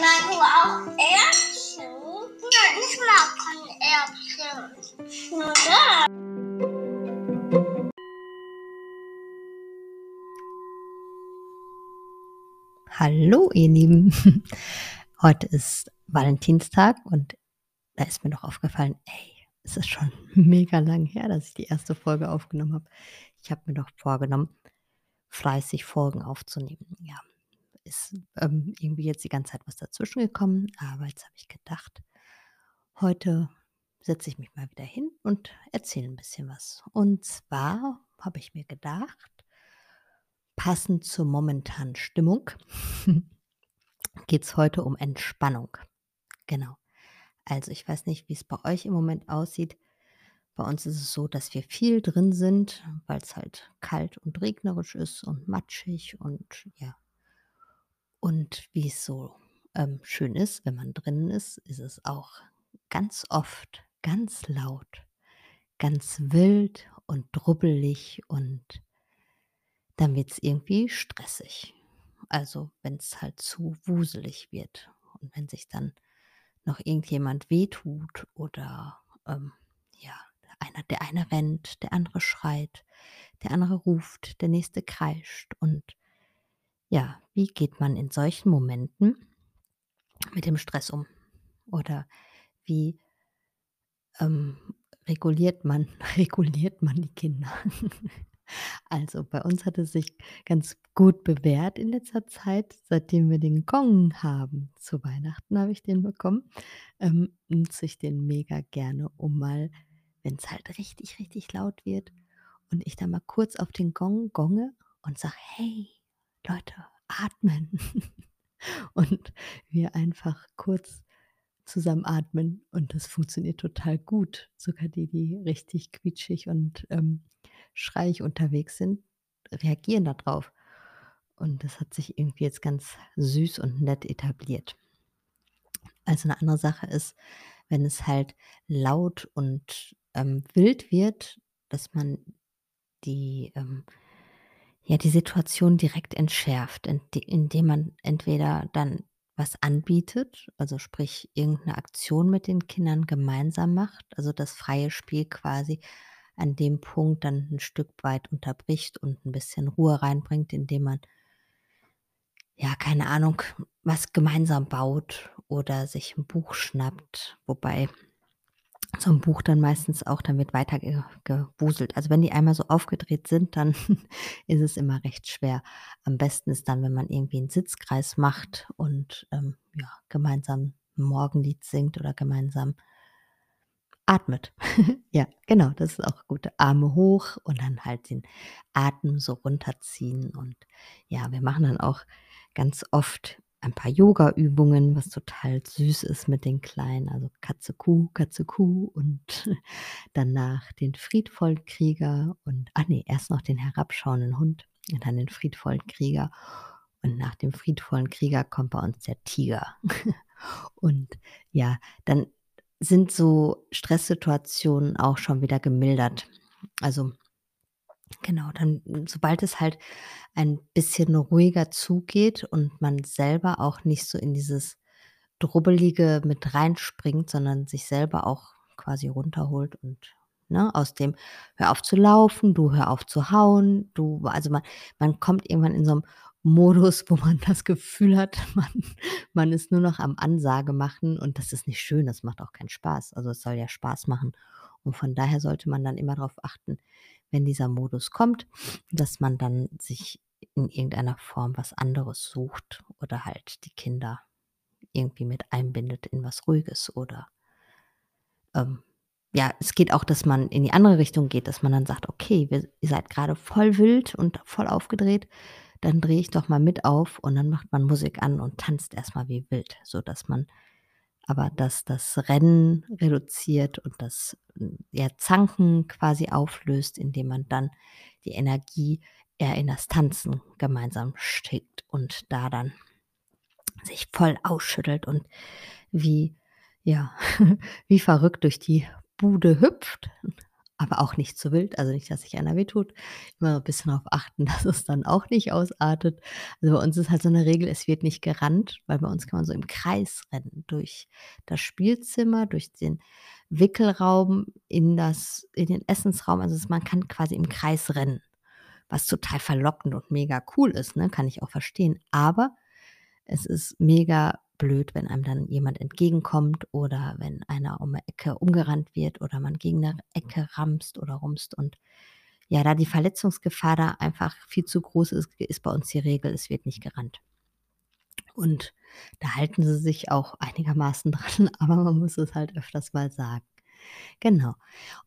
Magst du auch Erbsen? Nein, ich mag keine Erbsen. Ja. Hallo, ihr Lieben. Heute ist Valentinstag und da ist mir doch aufgefallen, ey, es ist schon mega lang her, dass ich die erste Folge aufgenommen habe. Ich habe mir doch vorgenommen, fleißig Folgen aufzunehmen. Ja, ist ähm, irgendwie jetzt die ganze Zeit was dazwischen gekommen, aber jetzt habe ich gedacht, heute setze ich mich mal wieder hin und erzähle ein bisschen was. Und zwar habe ich mir gedacht, passend zur momentanen Stimmung geht es heute um Entspannung. Genau. Also ich weiß nicht, wie es bei euch im Moment aussieht. Bei uns ist es so, dass wir viel drin sind, weil es halt kalt und regnerisch ist und matschig und ja. Und wie es so ähm, schön ist, wenn man drinnen ist, ist es auch ganz oft ganz laut, ganz wild und drubbelig und dann wird es irgendwie stressig. Also wenn es halt zu wuselig wird und wenn sich dann noch irgendjemand wehtut oder ähm, ja, einer, der eine rennt, der andere schreit, der andere ruft, der nächste kreischt. Und ja, wie geht man in solchen Momenten mit dem Stress um? Oder wie ähm, reguliert man, reguliert man die Kinder? Also bei uns hat es sich ganz gut bewährt in letzter Zeit, seitdem wir den Gong haben. Zu Weihnachten habe ich den bekommen. Ähm, nutze ich den mega gerne, um mal, wenn es halt richtig, richtig laut wird und ich dann mal kurz auf den Gong gonge und sage, hey Leute, atmen. und wir einfach kurz zusammen atmen und das funktioniert total gut. Sogar die, die richtig quietschig und ähm, schreiig unterwegs sind, reagieren darauf. Und das hat sich irgendwie jetzt ganz süß und nett etabliert. Also eine andere Sache ist, wenn es halt laut und ähm, wild wird, dass man die, ähm, ja, die Situation direkt entschärft, indem man entweder dann was anbietet, also sprich irgendeine Aktion mit den Kindern gemeinsam macht, also das freie Spiel quasi an dem Punkt dann ein Stück weit unterbricht und ein bisschen Ruhe reinbringt, indem man ja, keine Ahnung, was gemeinsam baut oder sich ein Buch schnappt, wobei so ein Buch dann meistens auch dann wird weiter gewuselt. Also wenn die einmal so aufgedreht sind, dann ist es immer recht schwer. Am besten ist dann, wenn man irgendwie einen Sitzkreis macht und ähm, ja, gemeinsam ein Morgenlied singt oder gemeinsam atmet. ja, genau, das ist auch gut. Arme hoch und dann halt den Atem so runterziehen. Und ja, wir machen dann auch ganz oft ein paar Yoga-Übungen, was total süß ist mit den Kleinen. Also Katze, Kuh, Katze, Kuh und danach den friedvollen Krieger und, ach nee, erst noch den herabschauenden Hund und dann den friedvollen Krieger. Und nach dem friedvollen Krieger kommt bei uns der Tiger. und ja, dann sind so Stresssituationen auch schon wieder gemildert. Also genau, dann sobald es halt ein bisschen ruhiger zugeht und man selber auch nicht so in dieses Drubbelige mit reinspringt, sondern sich selber auch quasi runterholt und ne, aus dem hör auf zu laufen, du hör auf zu hauen, du, also man, man kommt irgendwann in so einem Modus, wo man das Gefühl hat, man, man ist nur noch am Ansage machen und das ist nicht schön, das macht auch keinen Spaß. Also es soll ja Spaß machen. Und von daher sollte man dann immer darauf achten, wenn dieser Modus kommt, dass man dann sich in irgendeiner Form was anderes sucht oder halt die Kinder irgendwie mit einbindet in was Ruhiges oder ähm, ja, es geht auch, dass man in die andere Richtung geht, dass man dann sagt, okay, wir, ihr seid gerade voll wild und voll aufgedreht, dann drehe ich doch mal mit auf und dann macht man Musik an und tanzt erstmal wie wild, so dass man aber dass das Rennen reduziert und das ja, Zanken quasi auflöst, indem man dann die Energie eher in das Tanzen gemeinsam steckt und da dann sich voll ausschüttelt und wie ja, wie verrückt durch die Bude hüpft aber auch nicht zu wild, also nicht, dass sich einer wehtut. Immer so 'n bisschen darauf achten, dass es dann auch nicht ausartet. Also, bei uns ist halt so 'ne Regel, es wird nicht gerannt, weil bei uns kann man so im Kreis rennen durch das Spielzimmer, durch den Wickelraum, in das in den Essensraum. Also, man kann quasi im Kreis rennen, was total verlockend und mega cool ist, ne, kann ich auch verstehen. Aber es ist mega blöd, wenn einem dann jemand entgegenkommt oder wenn einer um 'ne Ecke umgerannt wird oder man gegen 'ne Ecke ramst oder rumst und ja, da die Verletzungsgefahr da einfach viel zu groß ist, ist bei uns die Regel, es wird nicht gerannt. Und da halten sie sich auch einigermaßen dran, aber man muss es halt öfters mal sagen. Genau.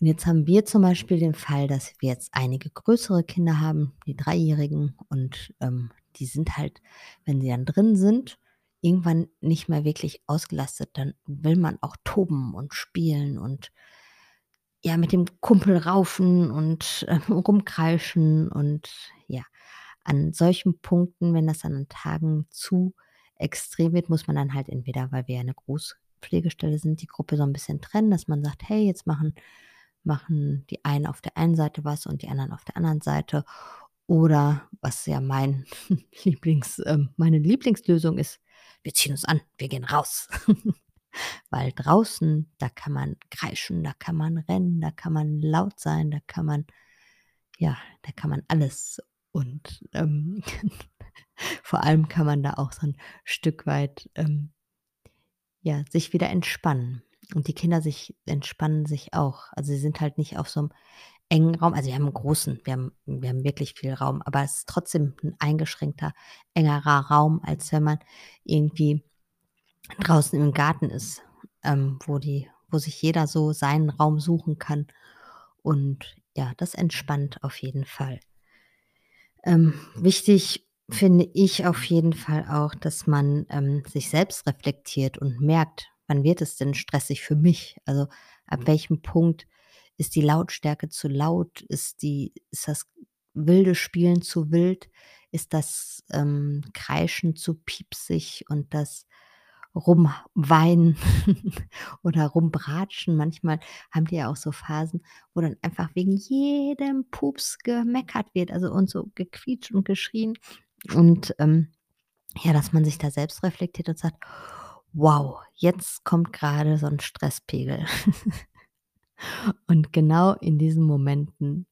Und jetzt haben wir zum Beispiel den Fall, dass wir jetzt einige größere Kinder haben, die Dreijährigen und, ähm, die sind halt, wenn sie dann drin sind, irgendwann nicht mehr wirklich ausgelastet. Dann will man auch toben und spielen und ja, mit dem Kumpel raufen und, äh, rumkreischen und ja. An solchen Punkten, wenn das an Tagen zu extrem wird, muss man dann halt entweder, weil wir ja 'ne Großpflegestelle sind, die Gruppe so 'n bisschen trennen, dass man sagt: „Hey, jetzt machen machen die einen auf der einen Seite was und die anderen auf der anderen Seite.“ Oder was ja mein Lieblings ähm, meine Lieblingslösung ist: „Wir ziehen uns an, wir gehen raus.“ Weil draußen, da kann man kreischen, da kann man rennen, da kann man laut sein, da kann man ja, da kann man alles. Und, ähm, vor allem kann man da auch so 'n Stück weit, ähm ja, sich wieder entspannen. Und die Kinder sich entspannen sich auch. Also, sie sind halt nicht auf so 'nem engen Raum also, wir haben 'n großen wir haben wir haben wirklich viel Raum, aber es ist trotzdem 'n eingeschränkter, engerer Raum, als wenn man irgendwie draußen im Garten ist, ähm, wo die wo sich jeder so seinen Raum suchen kann. Und ja, das entspannt auf jeden Fall. Ähm, wichtig finde ich auf jeden Fall auch, dass man, ähm, sich selbst reflektiert und merkt: „Wann wird es denn stressig für mich?“ Also, ab welchem Punkt ist die Lautstärke zu laut? Ist die ist das wilde Spielen zu wild? Ist das, ähm, Kreischen zu piepsig und das Rumweinen oder Rumbratschen? Manchmal haben die ja auch so Phasen, wo dann einfach wegen jedem Pups gemeckert wird, also und so gequietscht und geschrien. Und, ähm, ja, dass man sich da selbst reflektiert und sagt: „Wow, jetzt kommt grade so 'n Stresspegel.“ Und genau in diesen Momenten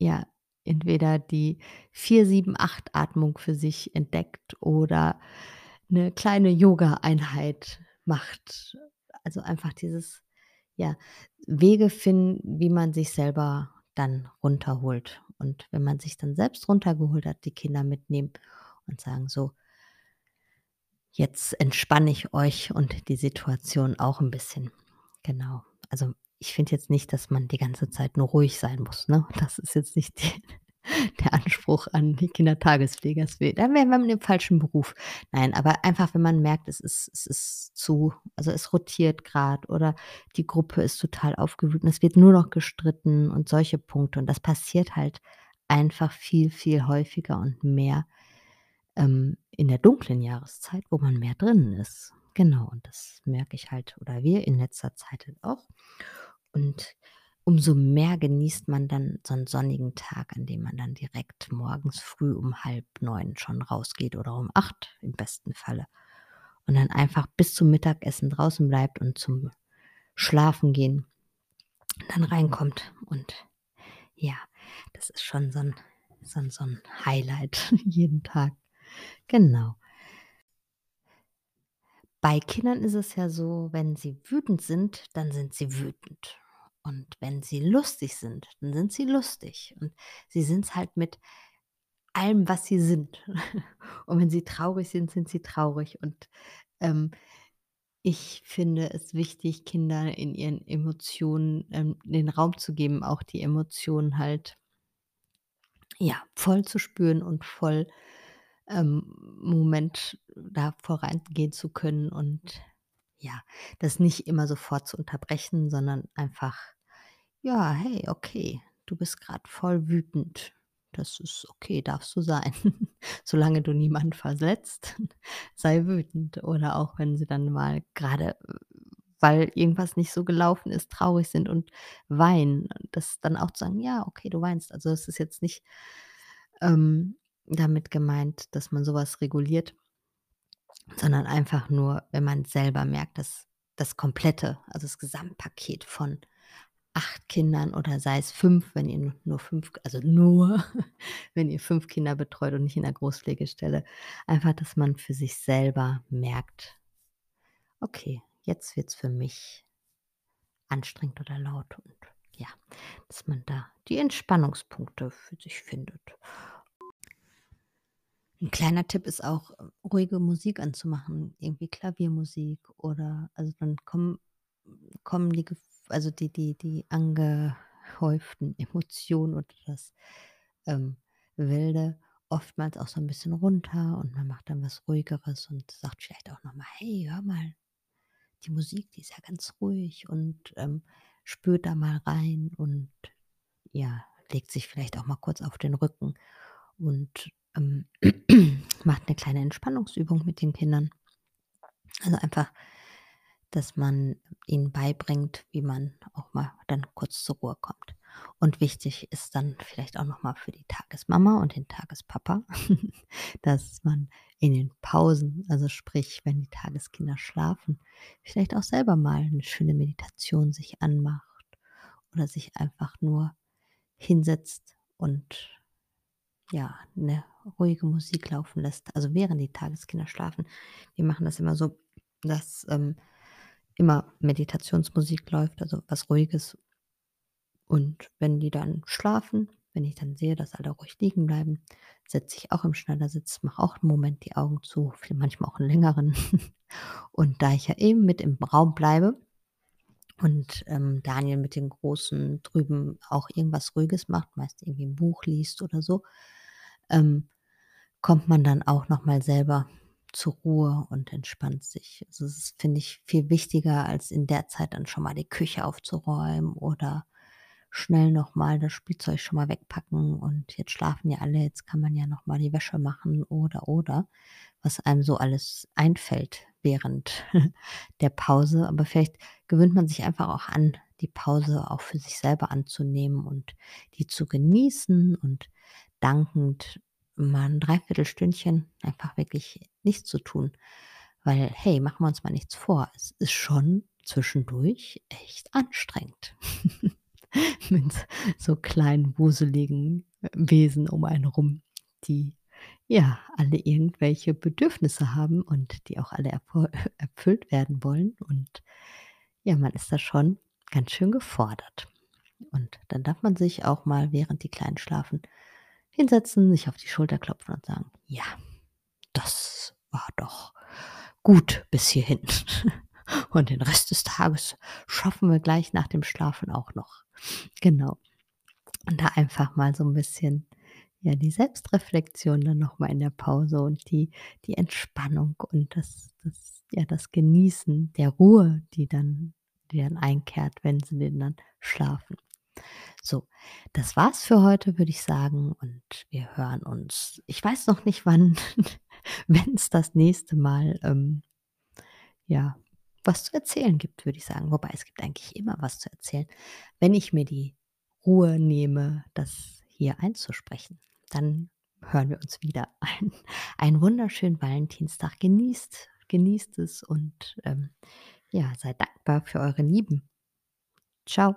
ja, entweder die 4-7-8-Atmung für sich entdeckt oder 'ne kleine Yogaeinheit macht. Also, einfach dieses ja, Wege finden, wie man sich selber dann runterholt. Und wenn man sich dann selbst runtergeholt hat, die Kinder mitnehmen und sagen: „So“ „jetzt entspanne ich euch und die Situation auch 'n bisschen.“ Genau. Also, ich finde jetzt nicht, dass man die ganze Zeit nur ruhig sein muss, ne? Das ist jetzt nicht die der Anspruch an die Kindertagespflege. Das wä dann wären wir im falschen Beruf. Nein, aber einfach, wenn man merkt, es ist es ist zu also, es rotiert grad oder die Gruppe ist total aufgewühlt und es wird nur noch gestritten und solche Punkte. Und das passiert halt einfach viel, viel häufiger und mehr, ähm, in der dunklen Jahreszeit, wo man mehr drinnen ist. Genau, und das merke ich halt oder wir in letzter Zeit halt auch. Und umso mehr genießt man dann so 'n sonnigen Tag, an dem man dann direkt morgens früh um 8:30 schon rausgeht oder um 8 im besten Falle. Und dann einfach bis zum Mittagessen draußen bleibt und zum Schlafengehen dann reinkommt. Und ja, das ist schon so 'n so 'n so 'n Highlight jeden Tag. Genau. Bei Kindern ist es ja so, wenn sie wütend sind, dann sind sie wütend. Und wenn sie lustig sind, dann sind sie lustig. Und sie sind's halt mit allem, was sie sind. Und wenn sie traurig sind, sind sie traurig. Und, ähm, ich finde es wichtig, Kinder in ihren Emotionen, ähm, den Raum zu geben, auch die Emotionen halt ja, voll zu spüren und voll, ähm, Moment da vorangehen zu können und ja, das nicht immer sofort zu unterbrechen, sondern einfach: „Ja, hey, okay, du bist grad voll wütend. Das ist okay, darfst du sein. Solange du niemanden verletzt, sei wütend.“ Oder auch wenn sie dann mal grade weil irgendwas nicht so gelaufen ist, traurig sind und weinen. Das dann auch zu sagen: „Ja, okay, du weinst.“ Also, es ist jetzt nicht, ähm, damit gemeint, dass man so was reguliert, sondern einfach nur, wenn man selber merkt, dass das Komplette, also das Gesamtpaket von 8 Kindern oder sei es 5, wenn ihr nu nur 5 also nur, wenn ihr 5 Kinder betreut und nicht in der Großpflegestelle. Einfach, dass man für sich selber merkt: „Okay, jetzt wird's für mich anstrengend oder laut.“ Und ja, dass man da die Entspannungspunkte für sich findet. 'N kleiner Tipp ist auch, ruhige Musik anzumachen, irgendwie Klaviermusik oder also, dann kommen kommen die also, die die die angehäuften Emotionen oder das, ähm, Wilde oftmals auch so 'n bisschen runter und man macht dann was Ruhigeres und sagt vielleicht auch noch mal: „Hey, hör mal, die Musik, die ist ja ganz ruhig“ und, ähm, spürt da mal rein und, ja, legt sich vielleicht auch mal kurz auf den Rücken und, ähm, macht 'ne kleine Entspannungsübung mit den Kindern. Also, einfach, dass man ihnen beibringt, wie man auch mal dann kurz zur Ruhe kommt. Und wichtig ist dann vielleicht auch noch mal für die Tagesmama und den Tagespapa, dass man in den Pausen, also sprich, wenn die Tageskinder schlafen, vielleicht auch selber mal 'ne schöne Meditation sich anmacht oder sich einfach nur hinsetzt und, ja, 'ne ruhige Musik laufen lässt, also während die Tageskinder schlafen. Wir machen das immer so, dass, ähm, immer Meditationsmusik läuft, also was Ruhiges. Und wenn die dann schlafen, wenn ich dann sehe, dass alle ruhig liegen bleiben, setze ich auch im Schneidersitz, mache auch 'n Moment die Augen zu, manchmal auch 'n längeren. Und da ich ja eben mit im Raum bleibe und, ähm, Daniel mit den Großen drüben auch irgendwas Ruhiges macht, meist irgendwie 'n Buch liest oder so, ähm, kommt man dann auch noch mal selber zur Ruhe und entspannt sich. Also, das ist, finde ich, viel wichtiger, als in der Zeit dann schon mal die Küche aufzuräumen oder schnell noch mal das Spielzeug schon mal wegpacken und jetzt schlafen ja alle, jetzt kann man ja noch mal die Wäsche machen oder, oder, was einem so alles einfällt während der Pause. Aber vielleicht gewöhnt man sich einfach auch an, die Pause auch für sich selber anzunehmen und die zu genießen und dankend mal 'n 3/4 Stündchen einfach wirklich nichts zu tun. Weil, hey, machen wir uns mal nichts vor, es ist schon zwischendurch echt anstrengend mit so kleinen wuseligen, Wesen um einen rum, die, ja, alle irgendwelche Bedürfnisse haben und die auch alle erfüllt werden wollen. Und ja, man ist da schon ganz schön gefordert. Und dann darf man sich auch mal, während die Kleinen schlafen, hinsetzen, sich auf die Schulter klopfen und sagen: „Ja, das war doch gut bis hierhin. Und den Rest des Tages schaffen wir gleich nach dem Schlafen auch noch.“ Genau. Und da einfach mal so 'n bisschen, ja, die Selbstreflexion dann noch mal in der Pause und die die Entspannung und das das ja, das Genießen der Ruhe, die dann die dann einkehrt, wenn sie denn dann schlafen. So, das war's für heute, würde ich sagen, und wir hören uns ich weiß noch nicht wann, wenn's das nächste Mal, ähm, ja, was zu erzählen gibt, würde ich sagen. Wobei, es gibt eigentlich immer was zu erzählen, wenn ich mir die Ruhe nehme, das hier einzusprechen. Dann hören wir uns wieder. Ein einen wunderschönen Valentinstag. Genießt genießt es und, ähm, ja, seid dankbar für eure Lieben. Tschau.